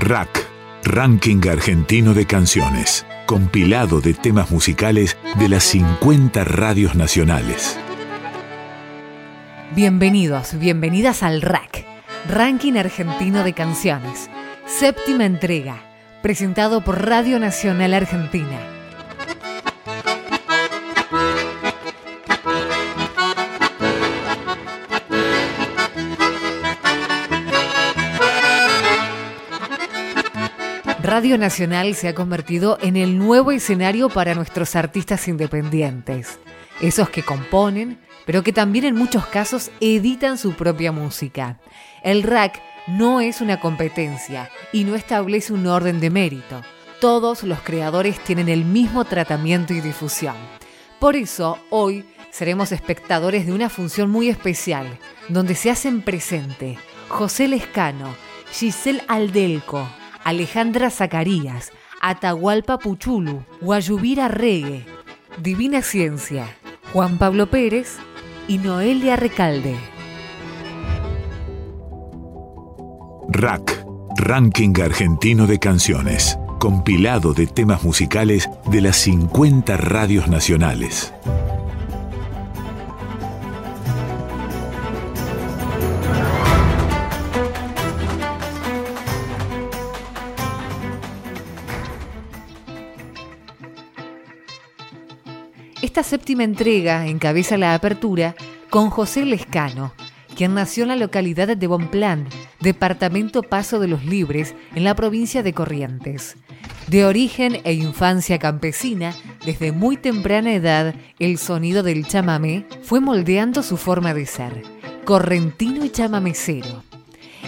Rack, Ranking Argentino de Canciones, compilado de temas musicales de las 50 radios nacionales. Bienvenidos, bienvenidas al Rack, Ranking Argentino de Canciones, séptima entrega, presentado por Radio Nacional Argentina. Radio Nacional se ha convertido en el nuevo escenario para nuestros artistas independientes, esos que componen, pero que también en muchos casos editan su propia música. El rack no es una competencia y no establece un orden de mérito. Todos los creadores tienen el mismo tratamiento y difusión. Por eso, hoy seremos espectadores de una función muy especial, donde se hacen presente José Lescano, Giselle Aldelco, Alejandra Zacarías, Atahualpa Puchulu, Guayubira Regue, Divina Ciencia, Juan Pablo Pérez y Noelia Recalde. Rack, Ranking Argentino de Canciones, compilado de temas musicales de las 50 radios nacionales. Esta séptima entrega encabeza la apertura con José Lescano, quien nació en la localidad de Bonplan, departamento Paso de los Libres, en la provincia de Corrientes. De origen e infancia campesina, desde muy temprana edad, el sonido del chamamé fue moldeando su forma de ser, correntino y chamamecero.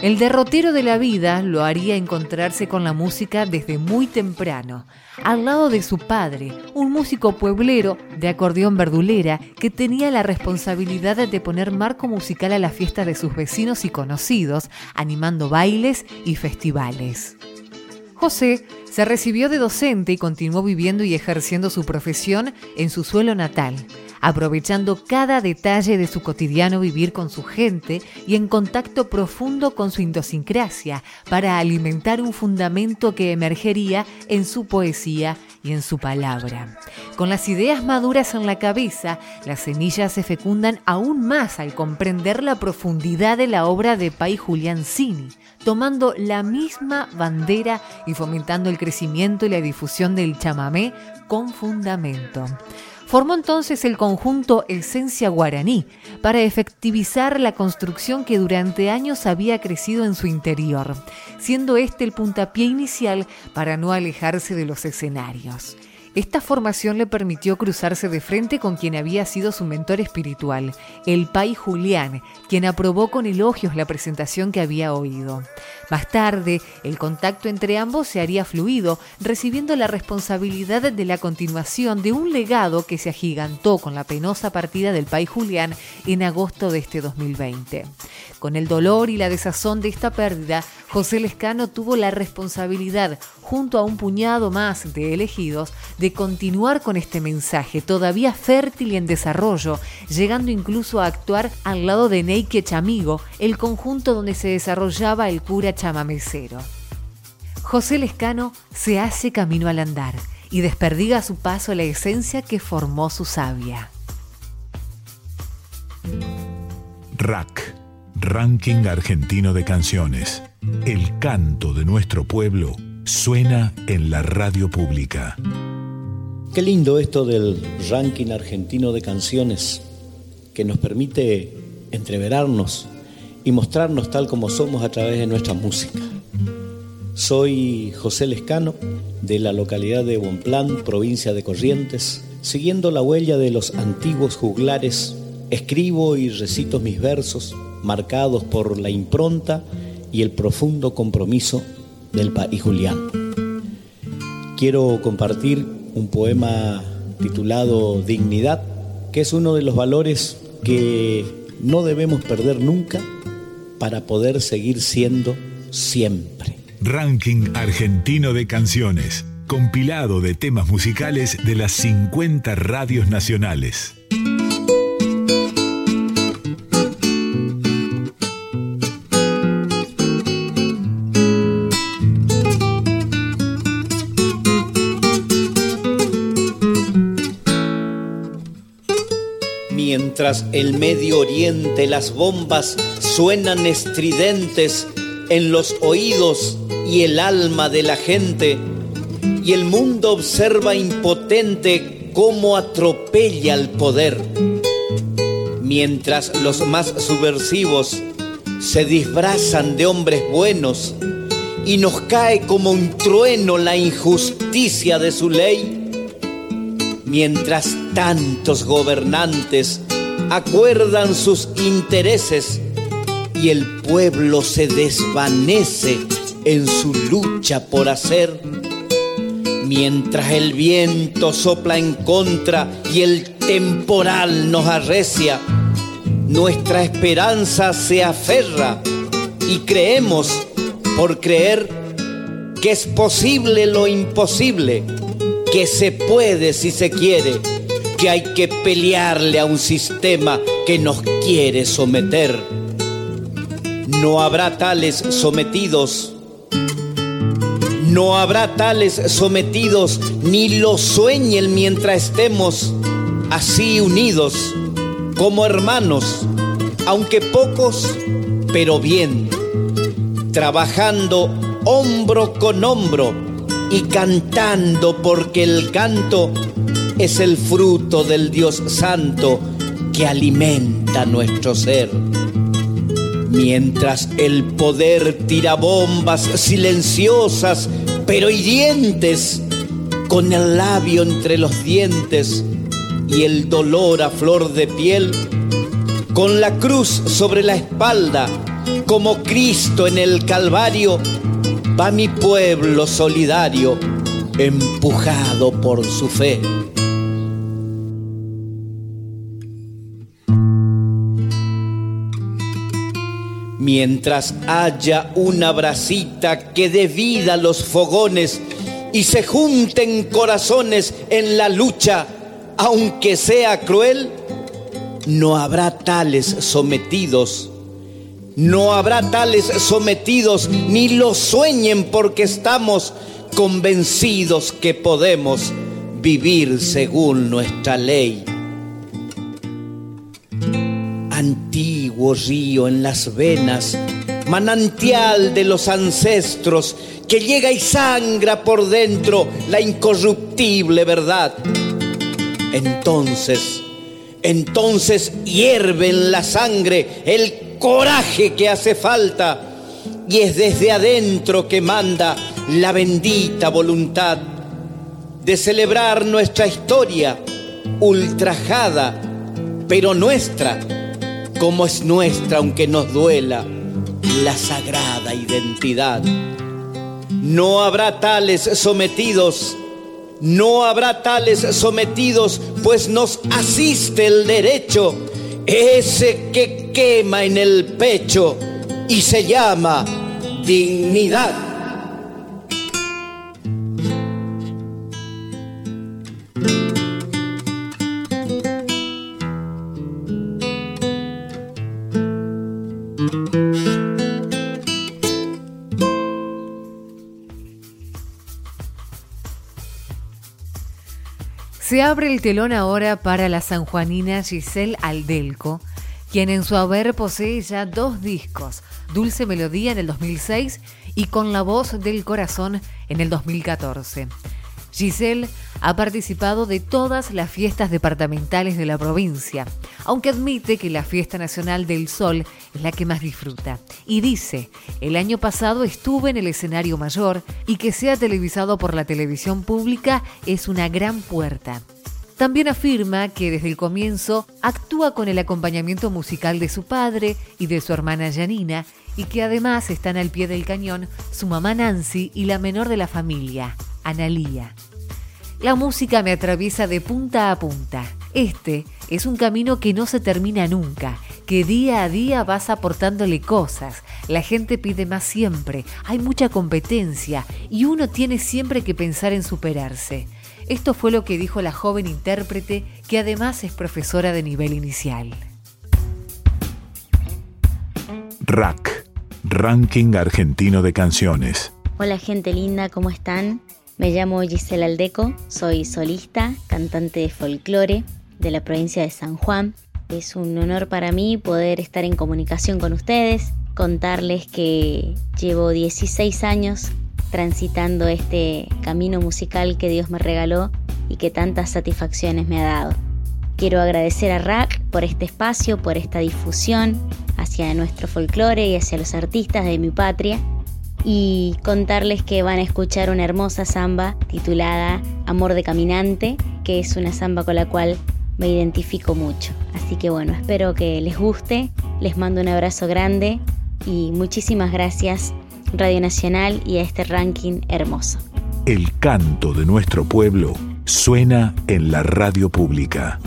El derrotero de la vida lo haría encontrarse con la música desde muy temprano, al lado de su padre, un músico pueblero de acordeón verdulera que tenía la responsabilidad de poner marco musical a la fiesta de sus vecinos y conocidos, animando bailes y festivales. José se recibió de docente y continuó viviendo y ejerciendo su profesión en su suelo natal, aprovechando cada detalle de su cotidiano vivir con su gente y en contacto profundo con su idiosincrasia para alimentar un fundamento que emergería en su poesía y en su palabra. Con las ideas maduras en la cabeza, las semillas se fecundan aún más al comprender la profundidad de la obra de Pai Julián Cini, tomando la misma bandera y fomentando el crecimiento y la difusión del chamamé con fundamento. Formó entonces el conjunto Esencia Guaraní para efectivizar la construcción que durante años había crecido en su interior, siendo este el puntapié inicial para no alejarse de los escenarios. Esta formación le permitió cruzarse de frente con quien había sido su mentor espiritual, el Pai Julián, quien aprobó con elogios la presentación que había oído. Más tarde, el contacto entre ambos se haría fluido, recibiendo la responsabilidad de la continuación de un legado que se agigantó con la penosa partida del Pai Julián en agosto de este 2020. Con el dolor y la desazón de esta pérdida, José Lescano tuvo la responsabilidad, junto a un puñado más de elegidos, de continuar con este mensaje todavía fértil y en desarrollo, llegando incluso a actuar al lado de Neike Chamigo, el conjunto donde se desarrollaba el cura chamamecero. José Lescano se hace camino al andar y desperdiga a su paso la esencia que formó su savia. Rack, Ranking Argentino de Canciones. El canto de nuestro pueblo suena en la radio pública. Qué lindo esto del ranking argentino de canciones que nos permite entreverarnos y mostrarnos tal como somos a través de nuestra música. Soy José Lescano, de la localidad de Bonplan, provincia de Corrientes. Siguiendo la huella de los antiguos juglares, escribo y recito mis versos, marcados por la impronta y el profundo compromiso del país Julián. Quiero compartir un poema titulado Dignidad, que es uno de los valores que no debemos perder nunca para poder seguir siendo siempre. Ranking Argentino de Canciones, compilado de temas musicales de las 50 radios nacionales. Mientras el Medio Oriente las bombas suenan estridentes en los oídos y el alma de la gente, y el mundo observa impotente cómo atropella el poder. Mientras los más subversivos se disfrazan de hombres buenos y nos cae como un trueno la injusticia de su ley, mientras tantos gobernantes acuerdan sus intereses y el pueblo se desvanece en su lucha por hacer, mientras el viento sopla en contra y el temporal nos arrecia, nuestra esperanza se aferra y creemos por creer que es posible lo imposible, que se puede si se quiere, que hay que pelearle a un sistema que nos quiere someter. No habrá tales sometidos, no habrá tales sometidos, ni lo sueñen mientras estemos así unidos como hermanos, aunque pocos, pero bien, trabajando hombro con hombro y cantando porque el canto es el fruto del Dios Santo que alimenta nuestro ser. Mientras el poder tira bombas silenciosas pero hirientes con el labio entre los dientes, y el dolor a flor de piel, con la cruz sobre la espalda, como Cristo en el Calvario, va mi pueblo solidario, empujado por su fe. Mientras haya una bracita que dé vida a los fogones y se junten corazones en la lucha, aunque sea cruel, no habrá tales sometidos. No habrá tales sometidos, ni lo sueñen porque estamos convencidos que podemos vivir según nuestra ley. Antiguo río en las venas, manantial de los ancestros, que llega y sangra por dentro la incorruptible verdad. Entonces, entonces hierve en la sangre el coraje que hace falta y es desde adentro que manda la bendita voluntad de celebrar nuestra historia ultrajada, pero nuestra, como es nuestra aunque nos duela la sagrada identidad. No habrá tales sometidos no habrá tales sometidos, pues nos asiste el derecho, ese que quema en el pecho y se llama dignidad. Se abre el telón ahora para la sanjuanina Giselle Aldelco, quien en su haber posee ya dos discos, Dulce Melodía en el 2006 y Con la voz del corazón en el 2014. Giselle ha participado de todas las fiestas departamentales de la provincia, aunque admite que la fiesta nacional del sol es la que más disfruta. Y dice, el año pasado estuve en el escenario mayor y que sea televisado por la televisión pública es una gran puerta. También afirma que desde el comienzo actúa con el acompañamiento musical de su padre y de su hermana Janina y que además están al pie del cañón su mamá Nancy y la menor de la familia, Analía. La música me atraviesa de punta a punta. Este es un camino que no se termina nunca, que día a día vas aportándole cosas. La gente pide más siempre, hay mucha competencia y uno tiene siempre que pensar en superarse. Esto fue lo que dijo la joven intérprete, que además es profesora de nivel inicial. Rack, Ranking Argentino de Canciones. Hola gente linda, ¿cómo están? Me llamo Gisela Aldeco, soy solista, cantante de folclore de la provincia de San Juan. Es un honor para mí poder estar en comunicación con ustedes, contarles que llevo 16 años transitando este camino musical que Dios me regaló y que tantas satisfacciones me ha dado. Quiero agradecer a RAC por este espacio, por esta difusión hacia nuestro folclore y hacia los artistas de mi patria y contarles que van a escuchar una hermosa samba titulada Amor de Caminante, que es una samba con la cual me identifico mucho. Así que bueno, espero que les guste, les mando un abrazo grande y muchísimas gracias Radio Nacional y a este ranking hermoso. El canto de nuestro pueblo suena en la radio pública.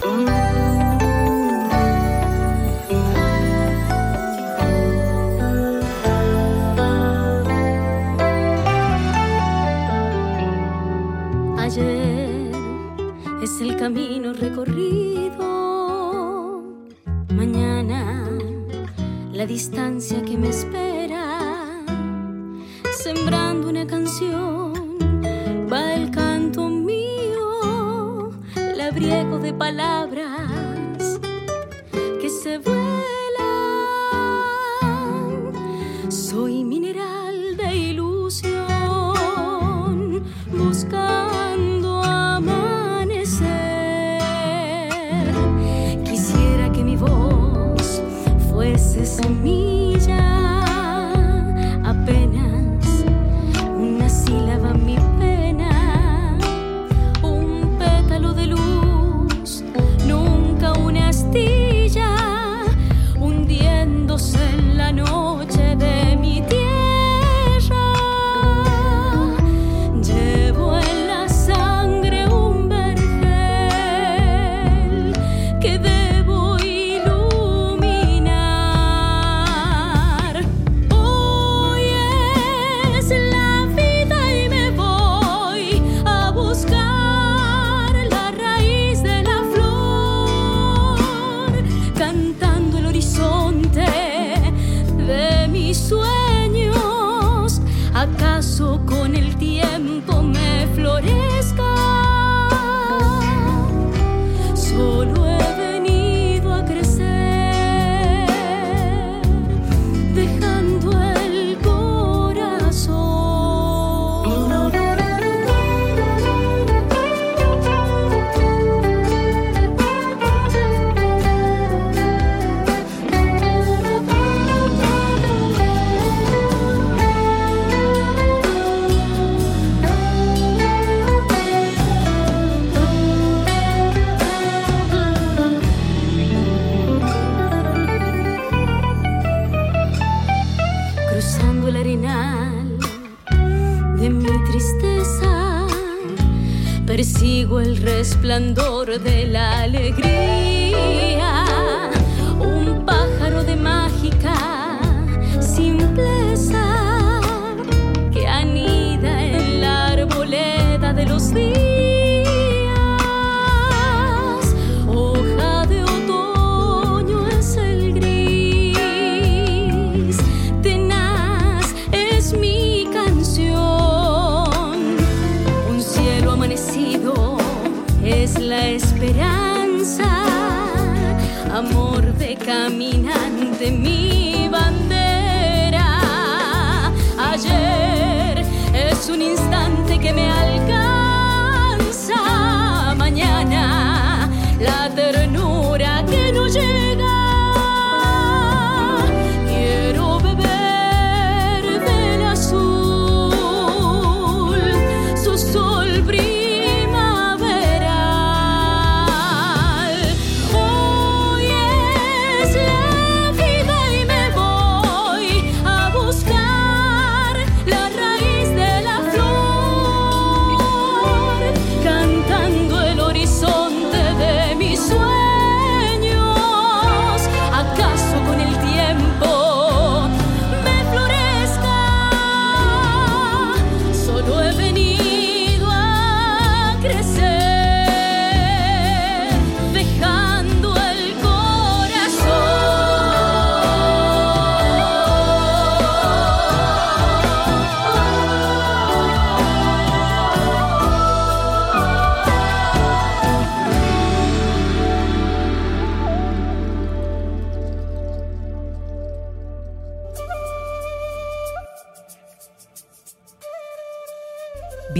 Ayer es el camino recorrido. Mañana la distancia que me espera. Sembrando una canción de palabras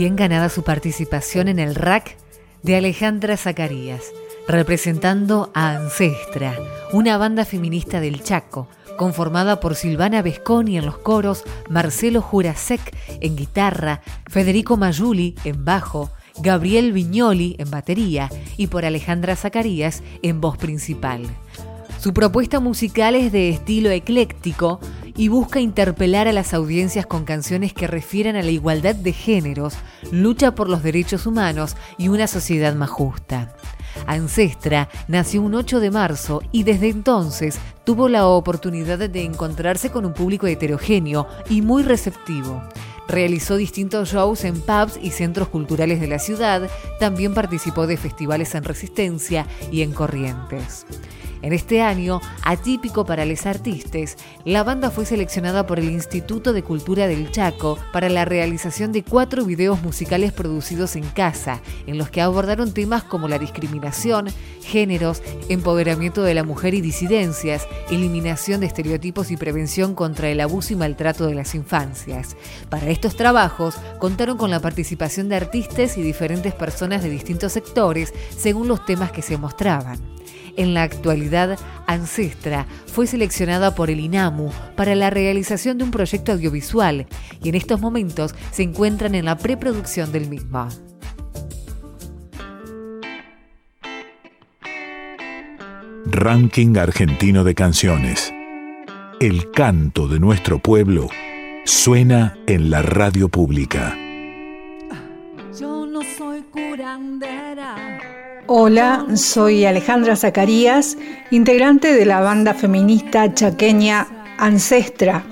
Bien ganada su participación en el rack de Alejandra Zacarías, representando a Ancestra, una banda feminista del Chaco, conformada por Silvana Vesconi en los coros, Marcelo Jurasek en guitarra, Federico Mayuli en bajo, Gabriel Viñoli en batería y por Alejandra Zacarías en voz principal. Su propuesta musical es de estilo ecléctico y busca interpelar a las audiencias con canciones que refieren a la igualdad de géneros, lucha por los derechos humanos y una sociedad más justa. Ancestra nació un 8 de marzo y desde entonces tuvo la oportunidad de encontrarse con un público heterogéneo y muy receptivo. Realizó distintos shows en pubs y centros culturales de la ciudad, también participó de festivales en Resistencia y en Corrientes. En este año, atípico para los artistas, la banda fue seleccionada por el Instituto de Cultura del Chaco para la realización de cuatro videos musicales producidos en casa, en los que abordaron temas como la discriminación, géneros, empoderamiento de la mujer y disidencias, eliminación de estereotipos y prevención contra el abuso y maltrato de las infancias. Para estos trabajos contaron con la participación de artistas y diferentes personas de distintos sectores según los temas que se mostraban. En la actualidad, Ancestra fue seleccionada por el INAMU para la realización de un proyecto audiovisual y en estos momentos se encuentran en la preproducción del mismo. Ranking Argentino de Canciones. El canto de nuestro pueblo suena en la radio pública. Yo no soy curandera. Hola, soy Alejandra Zacarías, integrante de la banda feminista chaqueña Ancestra.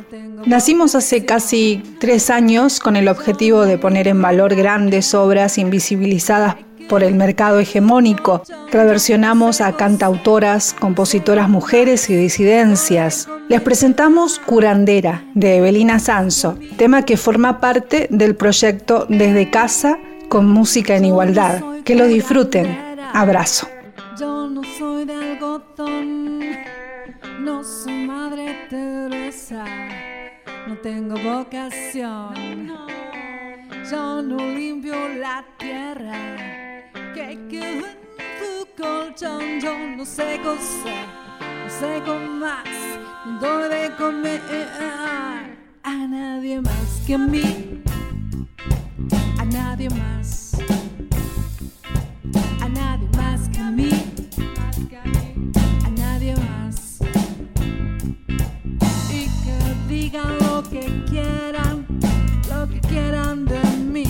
Nacimos hace casi tres años con el objetivo de poner en valor grandes obras invisibilizadas por el mercado hegemónico. Reversionamos a cantautoras, compositoras mujeres y disidencias. Les presentamos Curandera, de Evelina Sanso, tema que forma parte del proyecto Desde Casa con Música en Igualdad. Que lo disfruten. Abrazo. Yo no soy de algodón, no soy madre Teresa, no tengo vocación. Yo no limpio la tierra que quedó en tu colchón. Yo no sé coser, no sé con más, no doy de comer a nadie más que a mí, a nadie más nadie más que a mí, a nadie más. Y que digan lo que quieran, lo que quieran de mí.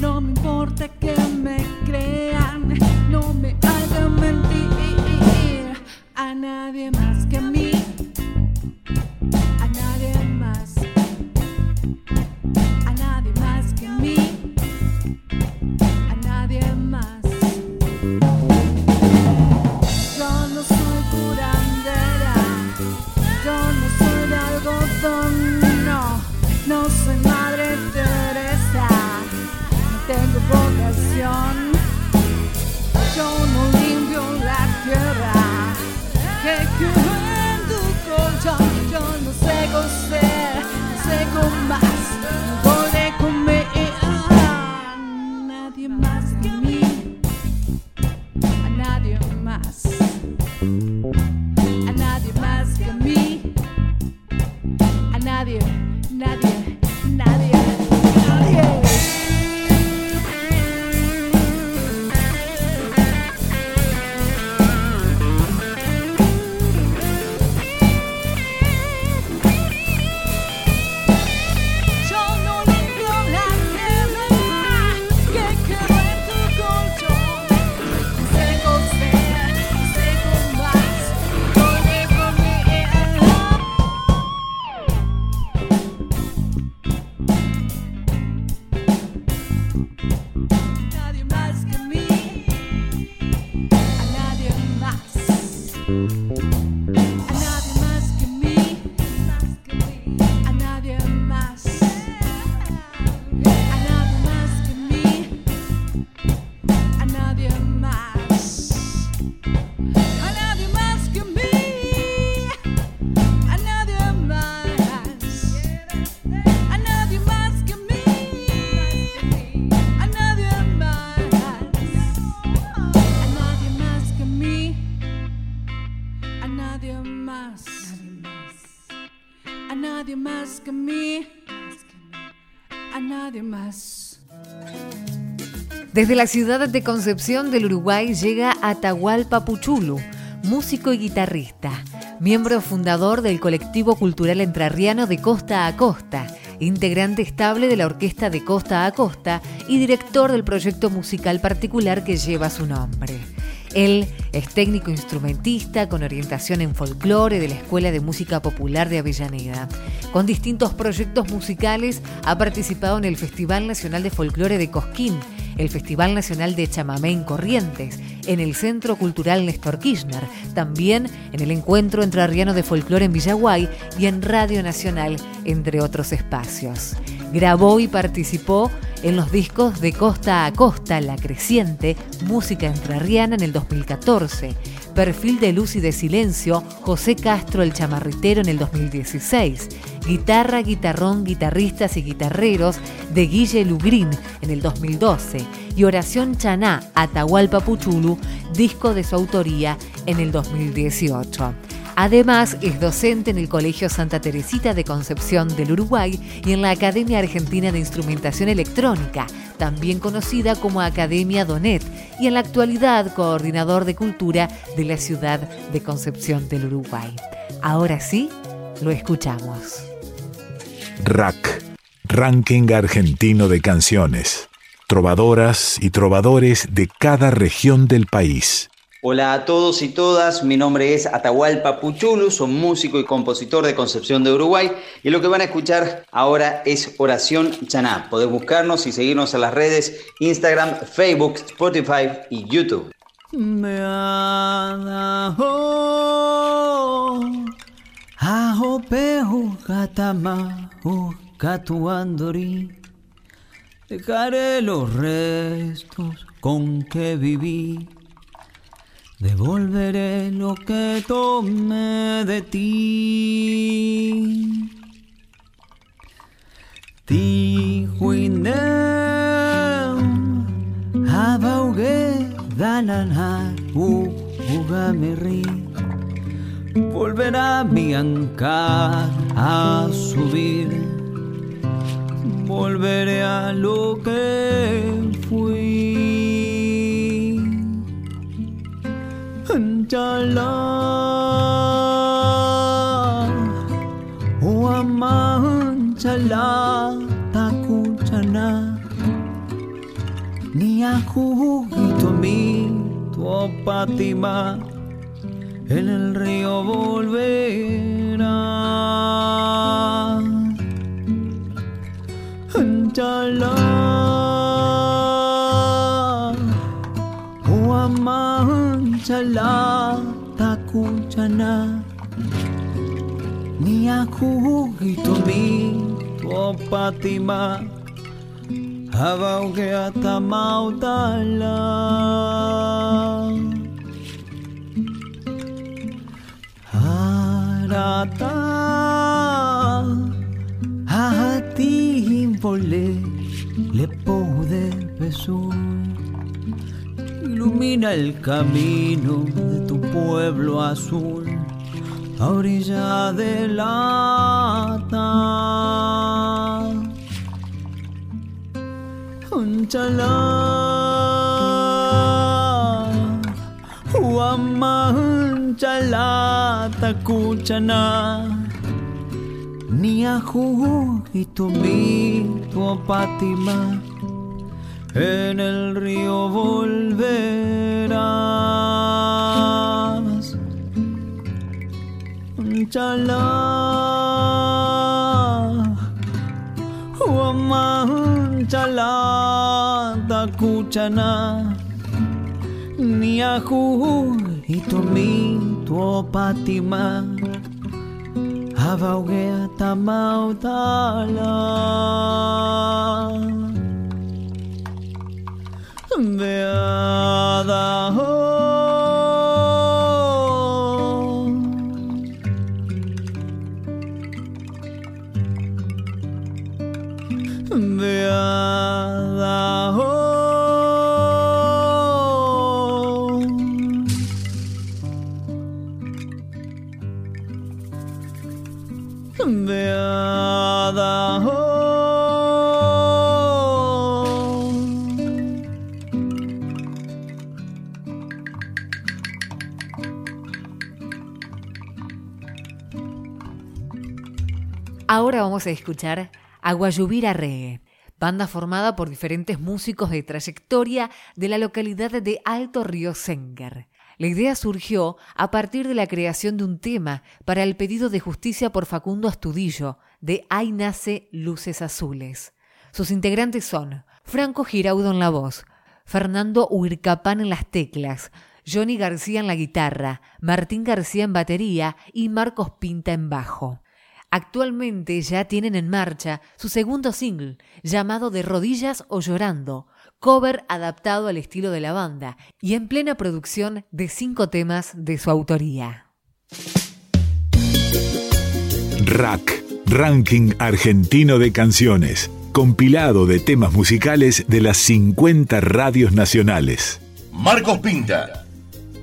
No me importa que me crean, no me hagan mentir a nadie más Desde la ciudad de Concepción del Uruguay llega Atahualpa Puchulu, músico y guitarrista, miembro fundador del colectivo cultural entrerriano de Costa a Costa, integrante estable de la Orquesta de Costa a Costa y director del proyecto musical particular que lleva su nombre. Él es técnico instrumentista con orientación en folclore de la Escuela de Música Popular de Avellaneda. Con distintos proyectos musicales ha participado en el Festival Nacional de Folclore de Cosquín, el Festival Nacional de Chamamé en Corrientes, en el Centro Cultural Néstor Kirchner, también en el Encuentro Entrerriano de Folclore en Villaguay y en Radio Nacional, entre otros espacios. Grabó y participó en los discos de Costa a Costa, La Creciente, Música Entrerriana en el 2014, Perfil de Luz y de Silencio, José Castro el Chamarritero en el 2016, Guitarra, Guitarrón, Guitarristas y Guitarreros de Guille Lugrín en el 2012 y Oración Chaná, Atahualpa Puchulu, disco de su autoría en el 2018. Además, es docente en el Colegio Santa Teresita de Concepción del Uruguay y en la Academia Argentina de Instrumentación Electrónica, también conocida como Academia Donet, y en la actualidad coordinador de cultura de la ciudad de Concepción del Uruguay. Ahora sí, lo escuchamos. RAC, Ranking Argentino de Canciones. Trovadoras y trovadores de cada región del país. Hola a todos y todas, mi nombre es Atahualpa Puchulu, soy músico y compositor de Concepción de Uruguay y lo que van a escuchar ahora es Oración Chaná. Podés buscarnos y seguirnos en las redes Instagram, Facebook, Spotify y YouTube. Dejaré los restos con que viví Devolveré lo que tomé de ti. Ti huinem, abaugue, dananar, ugameri. Volverá mi ancar a subir. Volveré a lo que fui. Chala O aman chala takuchana Ni aku mi tu opatima En el río volverá aman chala kuchana ni aku hitumi tuopatima habauge atamautala harata hati vole le pude. besar ilumina el camino de tu pueblo azul a orilla de la Unchala, Huamanchala, Takuchana, Niahu, y tu mi, tu opatima en el río volverás. Chala, Huaman, chala, takuchana, niahu, y tu mi, the other home. The other home. Ahora vamos a escuchar a Guayubira Reggae, banda formada por diferentes músicos de trayectoria de la localidad de Alto Río Senger. La idea surgió a partir de la creación de un tema para el pedido de justicia por Facundo Astudillo de Ahí nace Luces Azules. Sus integrantes son Franco Giraudo en la voz, Fernando Huircapán en las teclas, Johnny García en la guitarra, Martín García en batería y Marcos Pinta en bajo. Actualmente ya tienen en marcha su segundo single, llamado De rodillas o llorando, cover adaptado al estilo de la banda y en plena producción de cinco temas de su autoría. Rack, Ranking Argentino de Canciones, compilado de temas musicales de las 50 radios nacionales. Marcos Pinta,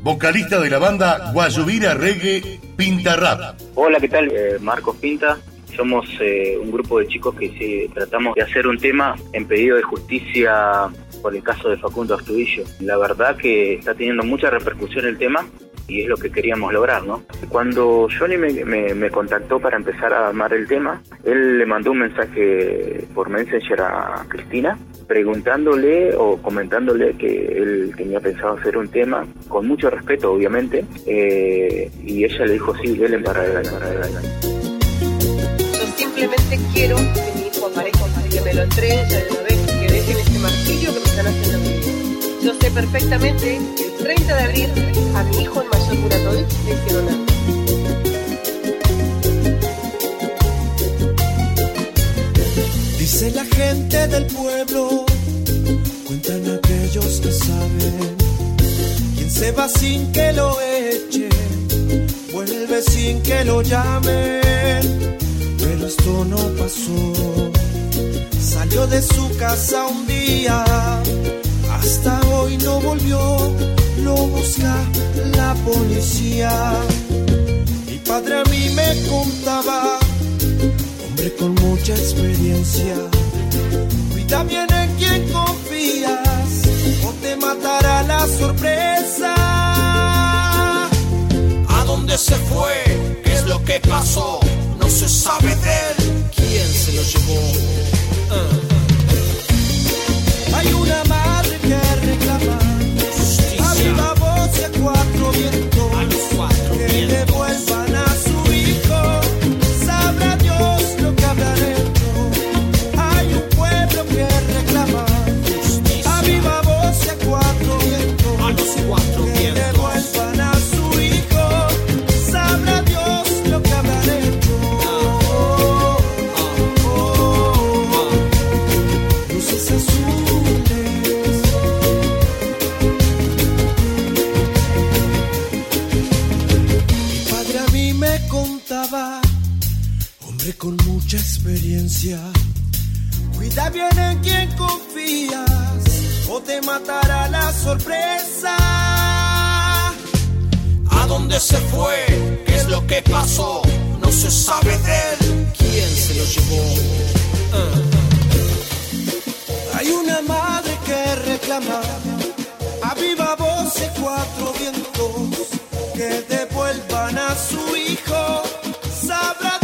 vocalista de la banda Guayubira Reggae Pinta Rap. Hola, ¿qué tal? Eh, Marcos Pinta. Somos eh, un grupo de chicos que tratamos de hacer un tema en pedido de justicia por el caso de Facundo Astudillo. La verdad que está teniendo mucha repercusión el tema y es lo que queríamos lograr, ¿no? Cuando Johnny me, me, contactó para empezar a armar el tema, él le mandó un mensaje por Messenger a Cristina preguntándole o comentándole que él tenía pensado hacer un tema con mucho respeto, obviamente, eh, y ella le dijo sí, él adelante, para adelante. Yo simplemente quiero que mi hijo aparezca, que me lo entregue dejen este martirio que me están haciendo a. Yo sé perfectamente que el 30 de abril a mi hijo, el mayor Muratovic, le hicieron algo. Dice la gente del pueblo, cuentan aquellos que saben. Quien se va sin que lo echen, vuelve sin que lo llamen. Pero esto no pasó. Salió de su casa un día, hasta hoy no volvió. Lo busca la policía. Mi padre a mí me contaba con mucha experiencia. Cuida bien en quien confías o te matará la sorpresa. ¿A dónde se fue? ¿Qué es lo que pasó? No se sabe de él. ¿Quién se lo llevó? Ah. Hay una madre que reclama justicia. A viva voz y a cuatro vientos. A los cuatro vientos. En quien confías o te matará la sorpresa. ¿A dónde se fue? ¿Qué es lo que pasó? No se sabe de él. ¿Quién se lo llevó? Ah. Hay una madre que reclama a viva voz y cuatro vientos que devuelvan a su hijo. Sabrá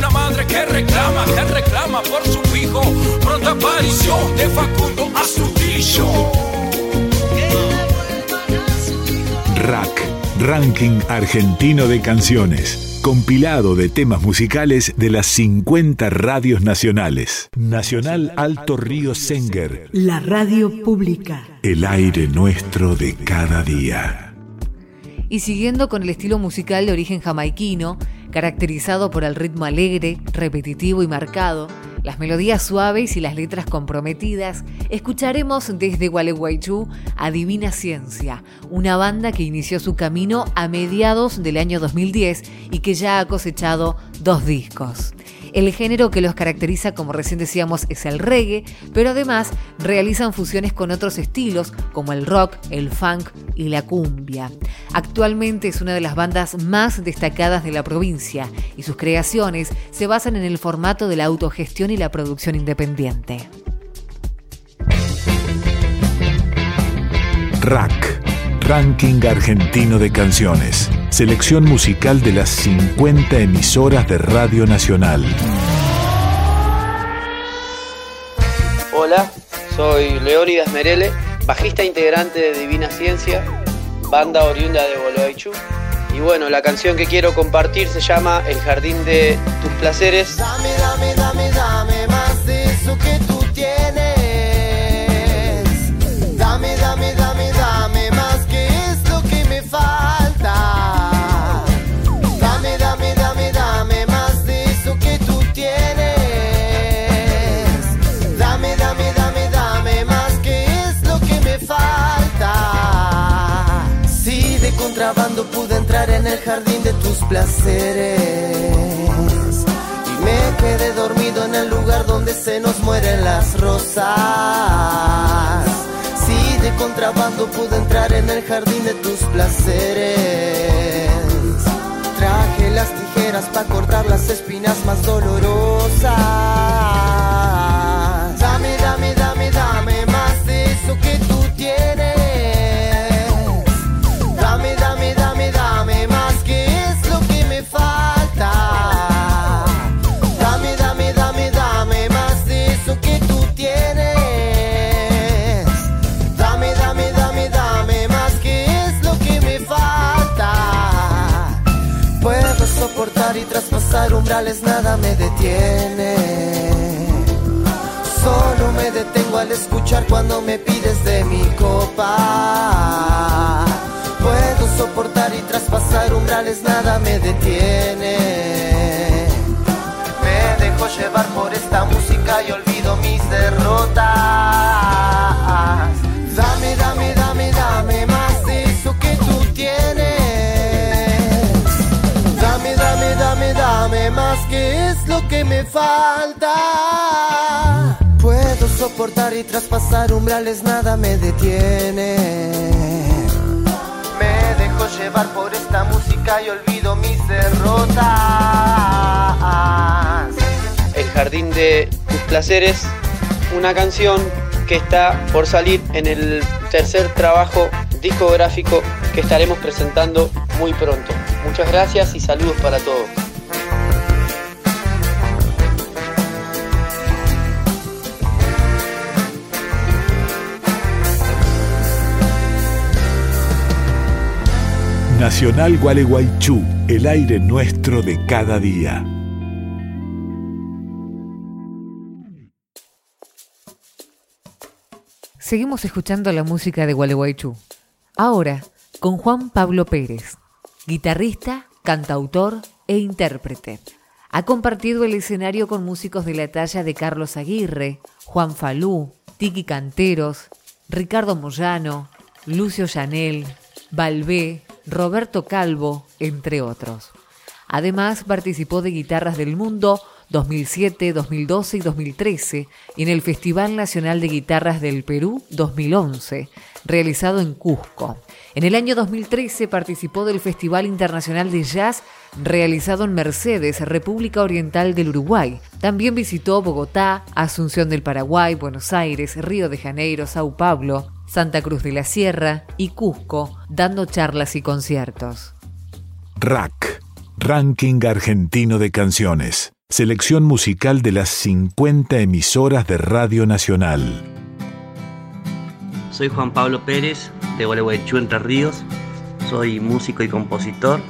Una madre que reclama, que reclama por su hijo, pronta aparición de Facundo Astudillo. Rack, Ranking Argentino de Canciones, compilado de temas musicales de las 50 radios nacionales. Nacional Alto Río Senger. La radio pública. El aire nuestro de cada día. Y siguiendo con el estilo musical de origen jamaiquino, caracterizado por el ritmo alegre, repetitivo y marcado, las melodías suaves y las letras comprometidas, escucharemos desde Gualeguaychú a Divina Ciencia, una banda que inició su camino a mediados del año 2010 y que ya ha cosechado dos discos. El género que los caracteriza, como recién decíamos, es el reggae, pero además realizan fusiones con otros estilos como el rock, el funk y la cumbia. Actualmente es una de las bandas más destacadas de la provincia y sus creaciones se basan en el formato de la autogestión y la producción independiente. Rack, Ranking Argentino de Canciones. Selección musical de las 50 emisoras de Radio Nacional. Hola, soy Leónidas Merele, bajista integrante de Divina Ciencia, banda oriunda de Boloaichú. Y bueno, la canción que quiero compartir se llama El Jardín de tus Placeres. Dame, dame, dame, dame más de eso que tú contrabando pude entrar en el jardín de tus placeres. Y me quedé dormido en el lugar donde se nos mueren las rosas. Si de contrabando pude entrar en el jardín de tus placeres. Traje las tijeras para cortar las espinas más dolorosas. Dame, dame, dame, dame más de eso que tú cuando me pides de mi copa. Puedo soportar y traspasar umbrales, nada me detiene. Me dejo llevar por esta música y olvido mis derrotas. Dame, dame, dame, dame más de eso que tú tienes. Dame, dame, dame, dame más que es lo que me falta. Soportar y traspasar umbrales, nada me detiene. Me dejo llevar por esta música y olvido mis derrotas. El Jardín de tus Placeres, una canción que está por salir en el tercer trabajo discográfico que estaremos presentando muy pronto. Muchas gracias y saludos para todos. Nacional Gualeguaychú, el aire nuestro de cada día. Seguimos escuchando la música de Gualeguaychú. Ahora, con Juan Pablo Pérez, guitarrista, cantautor e intérprete. Ha compartido el escenario con músicos de la talla de Carlos Aguirre, Juan Falú, Tiki Canteros, Ricardo Moyano, Lucio Chanel, Balbé, Roberto Calvo, entre otros. Además, participó de Guitarras del Mundo 2007, 2012 y 2013 y en el Festival Nacional de Guitarras del Perú 2011, realizado en Cusco. En el año 2013 participó del Festival Internacional de Jazz realizado en Mercedes, República Oriental del Uruguay. También visitó Bogotá, Asunción del Paraguay, Buenos Aires, Río de Janeiro, Sao Paulo, Santa Cruz de la Sierra y Cusco, dando charlas y conciertos. Rack, Ranking Argentino de Canciones. Selección musical de las 50 emisoras de Radio Nacional. Soy Juan Pablo Pérez, de Gualeguaychú, Entre Ríos. Soy músico y compositor.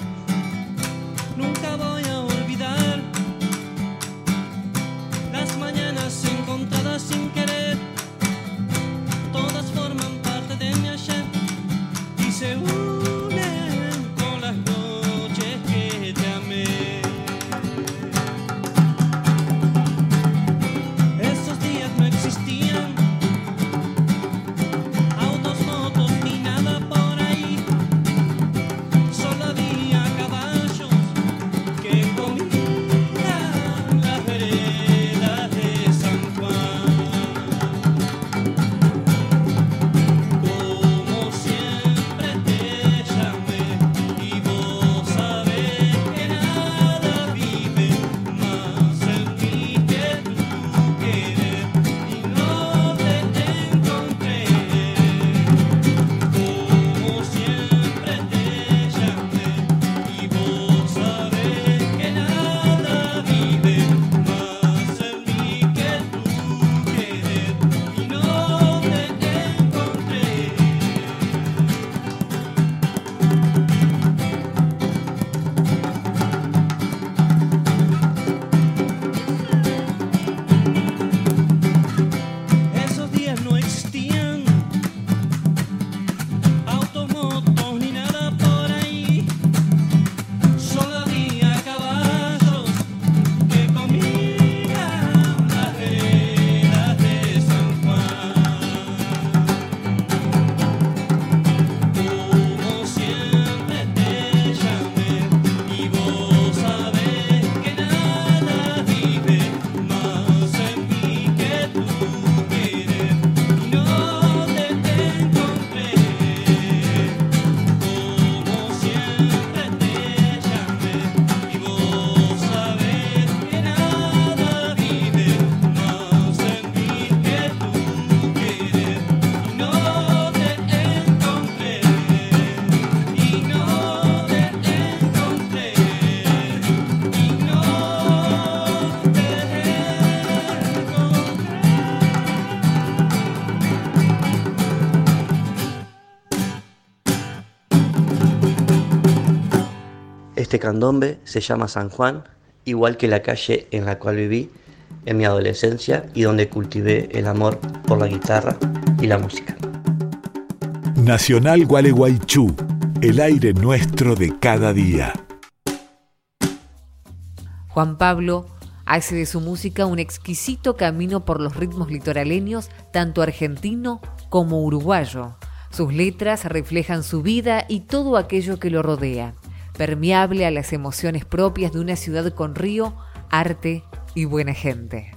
Candombe se llama San Juan, igual que la calle en la cual viví en mi adolescencia y donde cultivé el amor por la guitarra y la música. Nacional Gualeguaychú, el aire nuestro de cada día. Juan Pablo hace de su música un exquisito camino por los ritmos litoraleños, tanto argentino como uruguayo. Sus letras reflejan su vida y todo aquello que lo rodea, permeable a las emociones propias de una ciudad con río, arte y buena gente.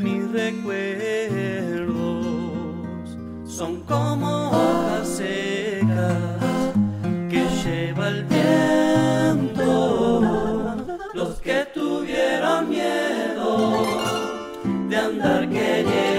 Mis recuerdos. Son como hojas secas que lleva el viento. Los que tuvieron miedo de andar queriendo.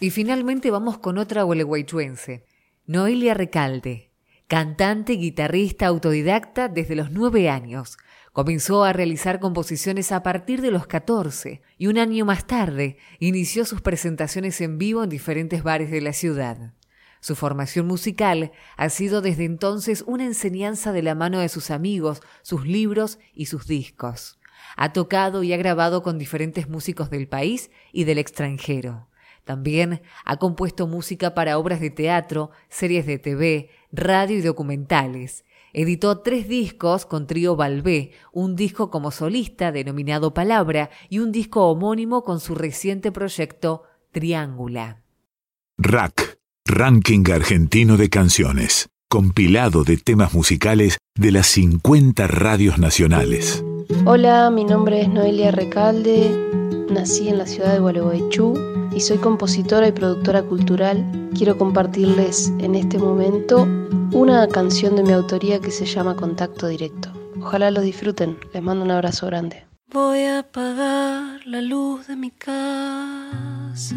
Y finalmente vamos con otra gualeguaychuense, Noelia Recalde, cantante guitarrista autodidacta desde los nueve años. Comenzó a realizar composiciones a partir de los 14 y un año más tarde inició sus presentaciones en vivo en diferentes bares de la ciudad. Su formación musical ha sido desde entonces una enseñanza de la mano de sus amigos, sus libros y sus discos. Ha tocado y ha grabado con diferentes músicos del país y del extranjero. También ha compuesto música para obras de teatro, series de TV, radio y documentales. Editó tres discos con Trío Balbé, un disco como solista denominado Palabra y un disco homónimo con su reciente proyecto Triángula. Rack, Ranking Argentino de Canciones, compilado de temas musicales de las 50 radios nacionales. Hola, mi nombre es Noelia Recalde, nací en la ciudad de Gualeguaychú y soy compositora y productora cultural. Quiero compartirles en este momento una canción de mi autoría que se llama Contacto Directo. Ojalá lo disfruten, les mando un abrazo grande. Voy a apagar la luz de mi casa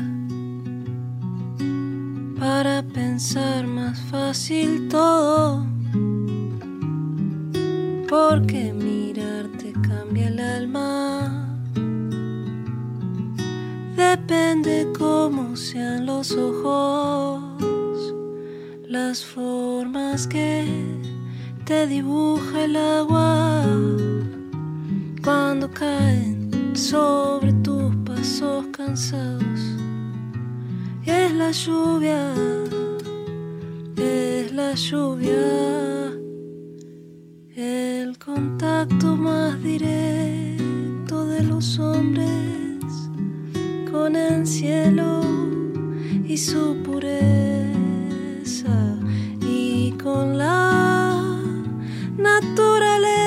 para pensar más fácil todo. Porque mirarte cambia el alma. Depende cómo sean los ojos, las formas que te dibuja el agua cuando caen sobre tus pasos cansados. Es la lluvia, es la lluvia, el contacto más directo de los hombres con el cielo y su pureza y con la naturaleza.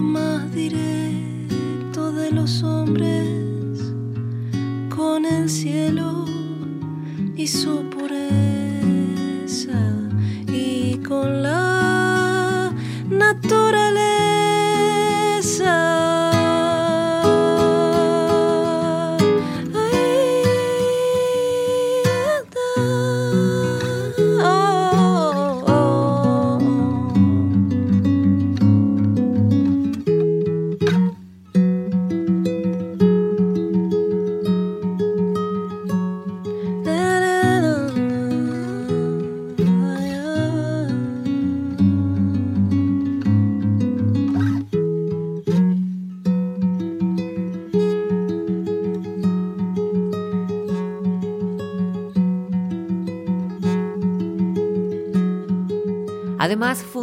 Más directo de los hombres con el cielo y su pureza y con la naturaleza.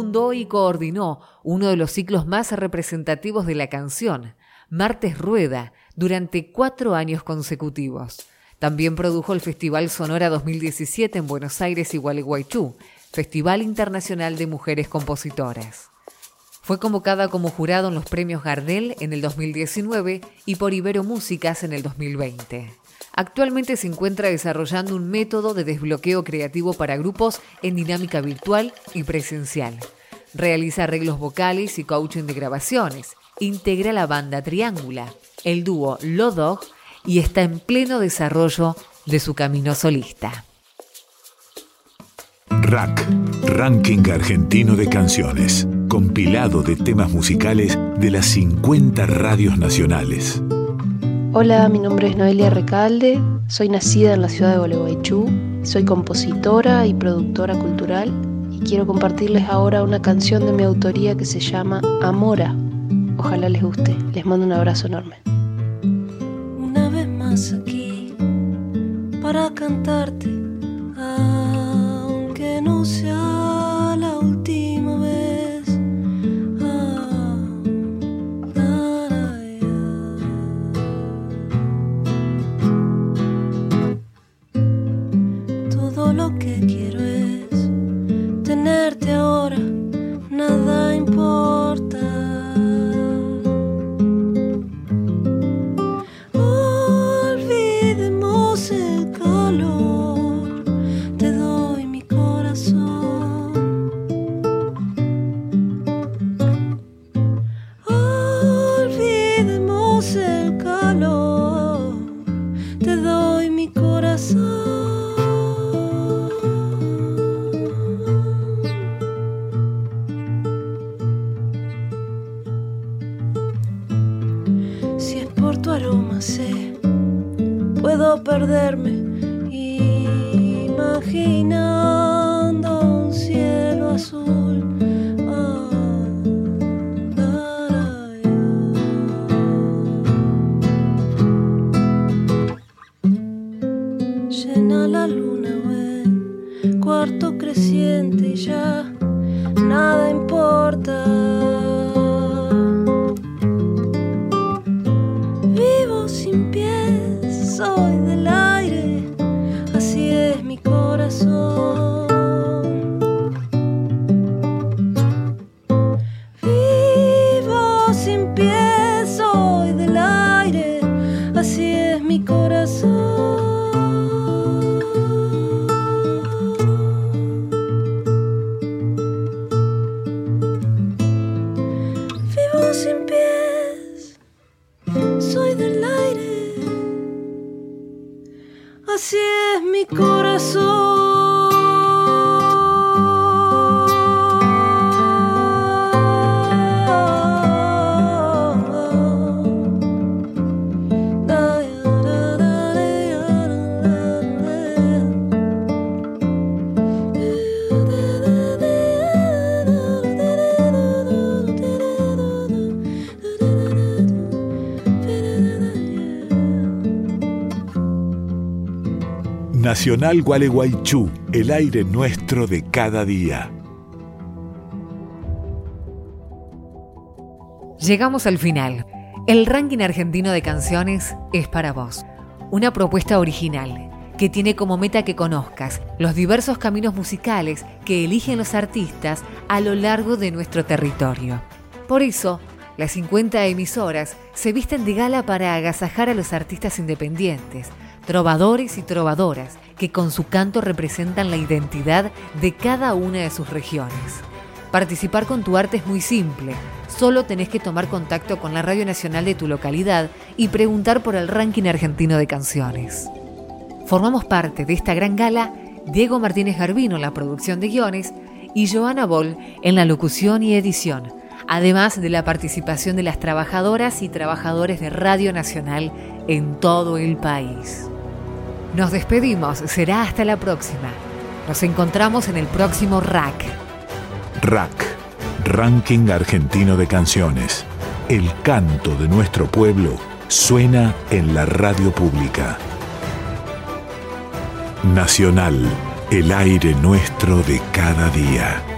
Fundó y coordinó uno de los ciclos más representativos de la canción, Martes Rueda, durante cuatro años consecutivos. También produjo el Festival Sonora 2017 en Buenos Aires y Gualeguaychú, Festival Internacional de Mujeres Compositoras. Fue convocada como jurado en los premios Gardel en el 2019 y por Ibero Músicas en el 2020. Actualmente se encuentra desarrollando un método de desbloqueo creativo para grupos en dinámica virtual y presencial. Realiza arreglos vocales y coaching de grabaciones. Integra la banda Triángula, el dúo Lodog y está en pleno desarrollo de su camino solista. Rack, Ranking Argentino de Canciones, compilado de temas musicales de las 50 radios nacionales. Hola, mi nombre es Noelia Recalde, soy nacida en la ciudad de Gualeguaychú, soy compositora y productora cultural y quiero compartirles ahora una canción de mi autoría que se llama Amora. Ojalá les guste, les mando un abrazo enorme. una vez más aquí para cantarte, Nacional Gualeguaychú, el aire nuestro de cada día. Llegamos al final. El ranking argentino de canciones es para vos. Una propuesta original que tiene como meta que conozcas los diversos caminos musicales que eligen los artistas a lo largo de nuestro territorio. Por eso, las 50 emisoras se visten de gala para agasajar a los artistas independientes, trovadores y trovadoras que con su canto representan la identidad de cada una de sus regiones. Participar con tu arte es muy simple. Solo tenés que tomar contacto con la Radio Nacional de tu localidad y preguntar por el ranking argentino de canciones. Formamos parte de esta gran gala Diego Martínez Garbino en la producción de guiones y Joana Boll en la locución y edición, además de la participación de las trabajadoras y trabajadores de Radio Nacional en todo el país. Nos despedimos, será hasta la próxima. Nos encontramos en el próximo RAC. RAC, Ranking Argentino de Canciones. El canto de nuestro pueblo suena en la radio pública. Nacional, el aire nuestro de cada día.